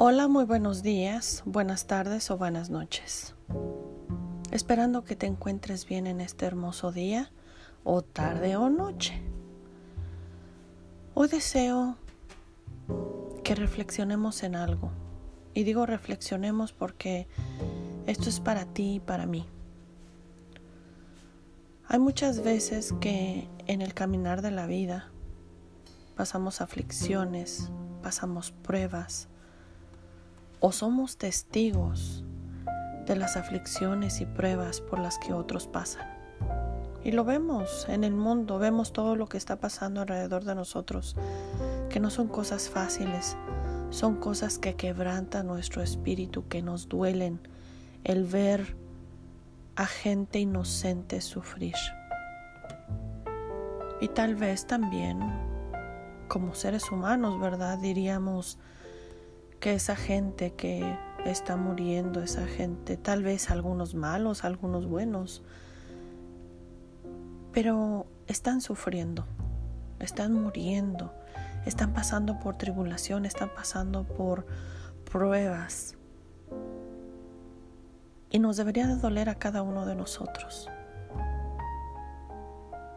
Hola, muy buenos días, buenas tardes o buenas noches. Esperando que te encuentres bien en este hermoso día o tarde o noche. Hoy deseo que reflexionemos en algo. Y digo reflexionemos porque esto es para ti y para mí. Hay muchas veces que en el caminar de la vida pasamos aflicciones, pasamos pruebas, o somos testigos de las aflicciones y pruebas por las que otros pasan. Y lo vemos en el mundo, vemos todo lo que está pasando alrededor de nosotros, que no son cosas fáciles, son cosas que quebrantan nuestro espíritu, que nos duelen, el ver a gente inocente sufrir. Y tal vez también, como seres humanos, ¿verdad? Diríamos, que esa gente que está muriendo, esa gente, tal vez algunos malos, algunos buenos, pero están sufriendo, están muriendo, están pasando por tribulación, están pasando por pruebas. Y nos debería de doler a cada uno de nosotros.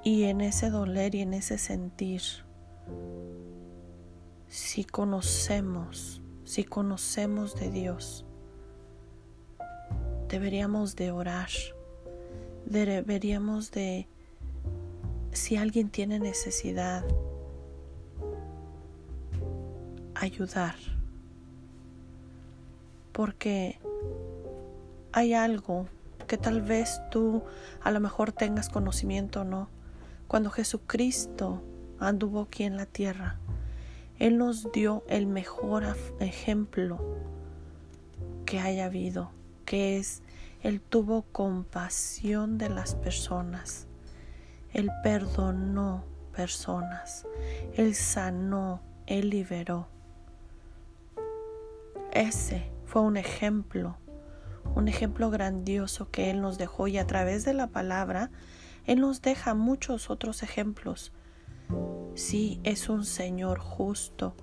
Y en ese doler y en ese sentir, si conocemos si conocemos de Dios, deberíamos de orar, deberíamos de, si alguien tiene necesidad, ayudar, porque hay algo que tal vez tú a lo mejor tengas conocimiento o no. Cuando Jesucristo anduvo aquí en la tierra, él nos dio el mejor ejemplo que haya habido, que es Él tuvo compasión de las personas. Él perdonó personas. Él sanó. Él liberó. Ese fue un ejemplo, un ejemplo grandioso que Él nos dejó y a través de la palabra Él nos deja muchos otros ejemplos Sí, es un Señor justo,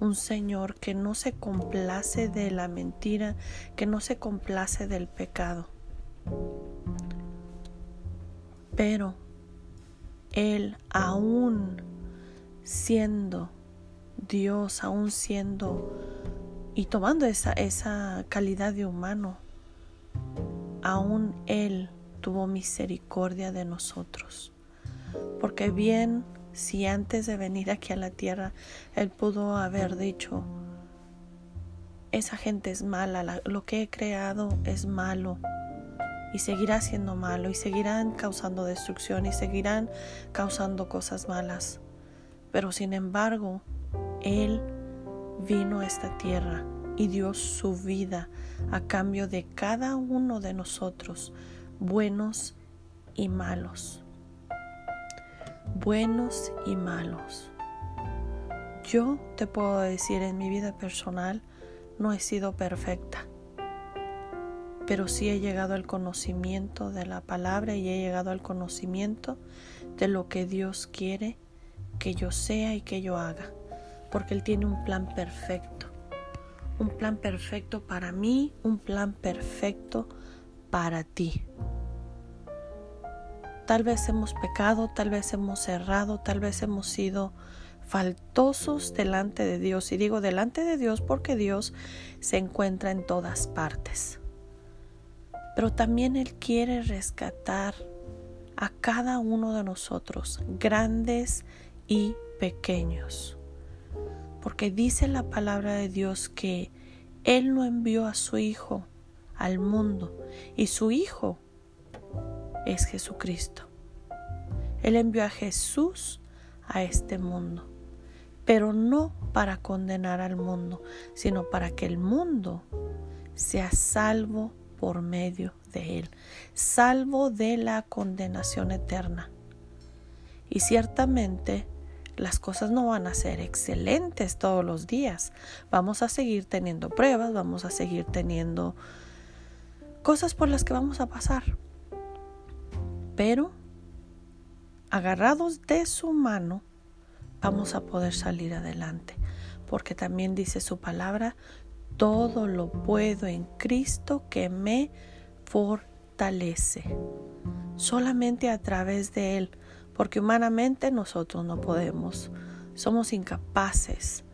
un Señor que no se complace de la mentira, que no se complace del pecado. Pero Él aún siendo Dios, aún siendo y tomando esa, esa calidad de humano, aún Él tuvo misericordia de nosotros. Porque bien si antes de venir aquí a la tierra Él pudo haber dicho, esa gente es mala, lo que he creado es malo y seguirá siendo malo y seguirán causando destrucción y seguirán causando cosas malas. Pero sin embargo, Él vino a esta tierra y dio su vida a cambio de cada uno de nosotros, buenos y malos buenos y malos. Yo te puedo decir en mi vida personal no he sido perfecta, pero sí he llegado al conocimiento de la palabra y he llegado al conocimiento de lo que Dios quiere que yo sea y que yo haga, porque Él tiene un plan perfecto, un plan perfecto para mí, un plan perfecto para ti. Tal vez hemos pecado, tal vez hemos errado, tal vez hemos sido faltosos delante de Dios. Y digo delante de Dios porque Dios se encuentra en todas partes. Pero también Él quiere rescatar a cada uno de nosotros, grandes y pequeños. Porque dice la palabra de Dios que Él no envió a su Hijo al mundo y su Hijo es Jesucristo. Él envió a Jesús a este mundo, pero no para condenar al mundo, sino para que el mundo sea salvo por medio de Él, salvo de la condenación eterna. Y ciertamente las cosas no van a ser excelentes todos los días. Vamos a seguir teniendo pruebas, vamos a seguir teniendo cosas por las que vamos a pasar pero agarrados de su mano vamos a poder salir adelante, porque también dice su palabra, todo lo puedo en Cristo que me fortalece. Solamente a través de Él, porque humanamente nosotros no podemos. Somos incapaces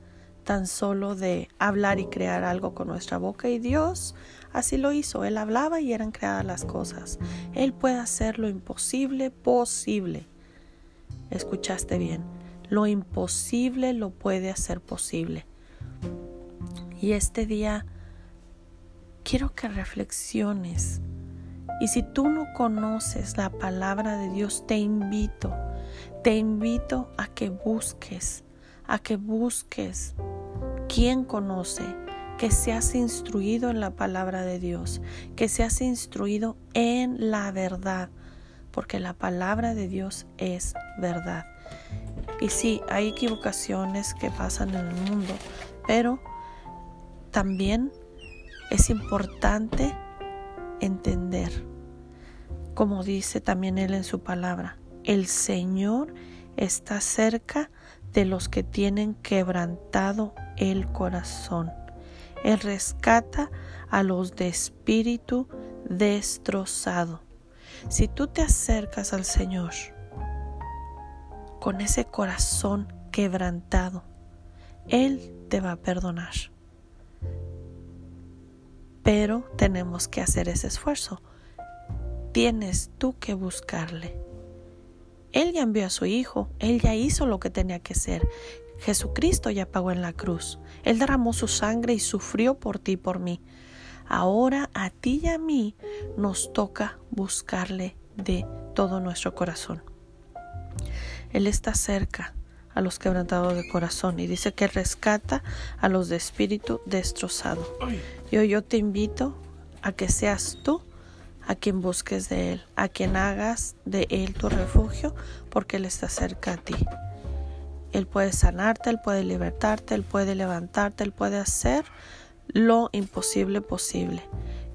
tan solo de hablar y crear algo con nuestra boca y Dios así lo hizo. Él hablaba y eran creadas las cosas. Él puede hacer lo imposible posible. Escuchaste bien. Lo imposible lo puede hacer posible. Y este día quiero que reflexiones. Y si tú no conoces la palabra de Dios, te invito, te invito a que busques, a que busques quién conoce, que seas instruido en la palabra de Dios, que seas instruido en la verdad, porque la palabra de Dios es verdad. Y sí, hay equivocaciones que pasan en el mundo, pero también es importante entender, como dice también él en su palabra, el Señor está cerca de los que tienen quebrantado el corazón. Él rescata a los de espíritu destrozado. Si tú te acercas al Señor con ese corazón quebrantado, Él te va a perdonar pero tenemos que hacer ese esfuerzo. Tienes tú que buscarle. Él ya envió a su Hijo, Él ya hizo lo que tenía que hacer. Jesucristo ya pagó en la cruz. Él derramó su sangre y sufrió por ti y por mí. Ahora a ti y a mí nos toca buscarle de todo nuestro corazón. Él está cerca a los quebrantados de corazón y dice que rescata a los de espíritu destrozado. Y hoy yo te invito a que seas tú a quien busques de Él, a quien hagas de Él tu refugio, porque Él está cerca a ti. Él puede sanarte, Él puede libertarte, Él puede levantarte, Él puede hacer lo imposible posible.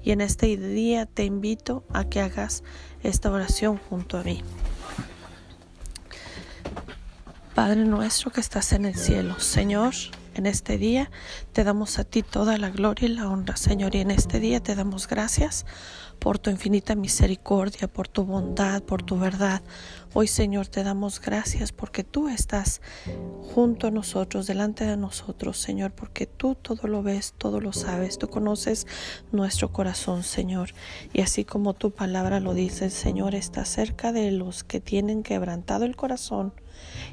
Y en este día te invito a que hagas esta oración junto a mí. Padre nuestro que estás en el cielo, Señor, en este día te damos a ti toda la gloria y la honra, Señor, y en este día te damos gracias por tu infinita misericordia, por tu bondad, por tu verdad. Hoy, Señor, te damos gracias porque tú estás junto a nosotros, delante de nosotros, Señor, porque tú todo lo ves, todo lo sabes, tú conoces nuestro corazón, Señor. Y así como tu palabra lo dice, Señor está cerca de los que tienen quebrantado el corazón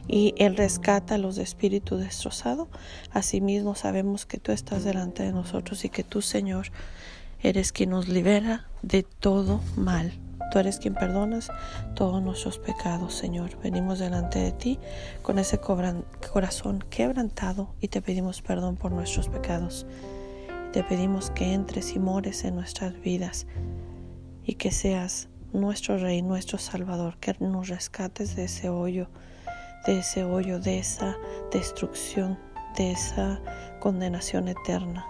y Él rescata a los de espíritu destrozado. Asimismo sabemos que tú estás delante de nosotros y que tú, Señor, eres quien nos libera de todo mal. Tú eres quien perdonas todos nuestros pecados, Señor. Venimos delante de ti con ese corazón quebrantado y te pedimos perdón por nuestros pecados. Te pedimos que entres y mores en nuestras vidas y que seas nuestro Rey, nuestro Salvador, que nos rescates de ese hoyo de ese hoyo, de esa destrucción, de esa condenación eterna.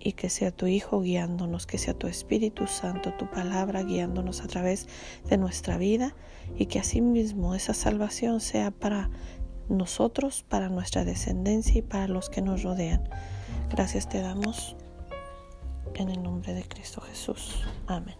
Y que sea tu Hijo guiándonos, que sea tu Espíritu Santo, tu palabra guiándonos a través de nuestra vida y que asimismo esa salvación sea para nosotros, para nuestra descendencia y para los que nos rodean. Gracias te damos en el nombre de Cristo Jesús. Amén.